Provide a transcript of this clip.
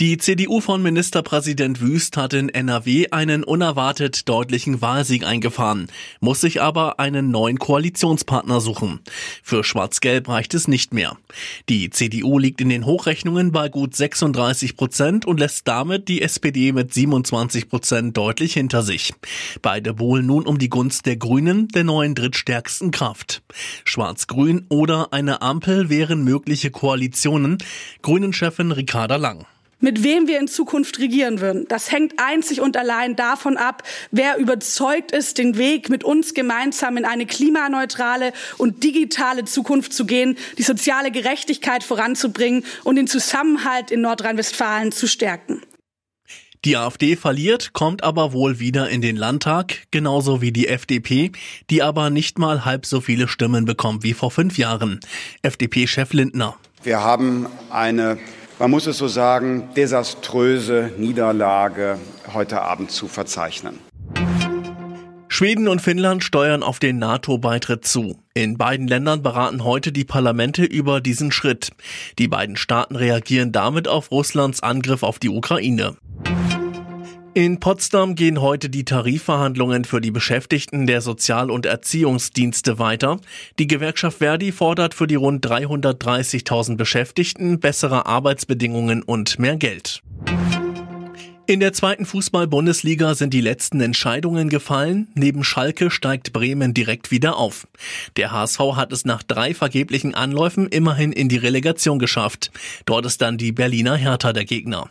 Die CDU von Ministerpräsident Wüst hat in NRW einen unerwartet deutlichen Wahlsieg eingefahren, muss sich aber einen neuen Koalitionspartner suchen. Für Schwarz-Gelb reicht es nicht mehr. Die CDU liegt in den Hochrechnungen bei gut 36 Prozent und lässt damit die SPD mit 27 Prozent deutlich hinter sich. Beide bohlen nun um die Gunst der Grünen, der neuen drittstärksten Kraft. Schwarz-Grün oder eine Ampel wären mögliche Koalitionen. Grünen-Chefin Ricarda Lang. Mit wem wir in Zukunft regieren würden, das hängt einzig und allein davon ab, wer überzeugt ist, den Weg mit uns gemeinsam in eine klimaneutrale und digitale Zukunft zu gehen, die soziale Gerechtigkeit voranzubringen und den Zusammenhalt in Nordrhein-Westfalen zu stärken. Die AfD verliert, kommt aber wohl wieder in den Landtag, genauso wie die FDP, die aber nicht mal halb so viele Stimmen bekommt wie vor fünf Jahren. FDP-Chef Lindner. Wir haben eine man muss es so sagen, desaströse Niederlage heute Abend zu verzeichnen. Schweden und Finnland steuern auf den NATO-Beitritt zu. In beiden Ländern beraten heute die Parlamente über diesen Schritt. Die beiden Staaten reagieren damit auf Russlands Angriff auf die Ukraine. In Potsdam gehen heute die Tarifverhandlungen für die Beschäftigten der Sozial- und Erziehungsdienste weiter. Die Gewerkschaft Verdi fordert für die rund 330.000 Beschäftigten bessere Arbeitsbedingungen und mehr Geld. In der zweiten Fußball-Bundesliga sind die letzten Entscheidungen gefallen. Neben Schalke steigt Bremen direkt wieder auf. Der HSV hat es nach drei vergeblichen Anläufen immerhin in die Relegation geschafft. Dort ist dann die Berliner Hertha der Gegner.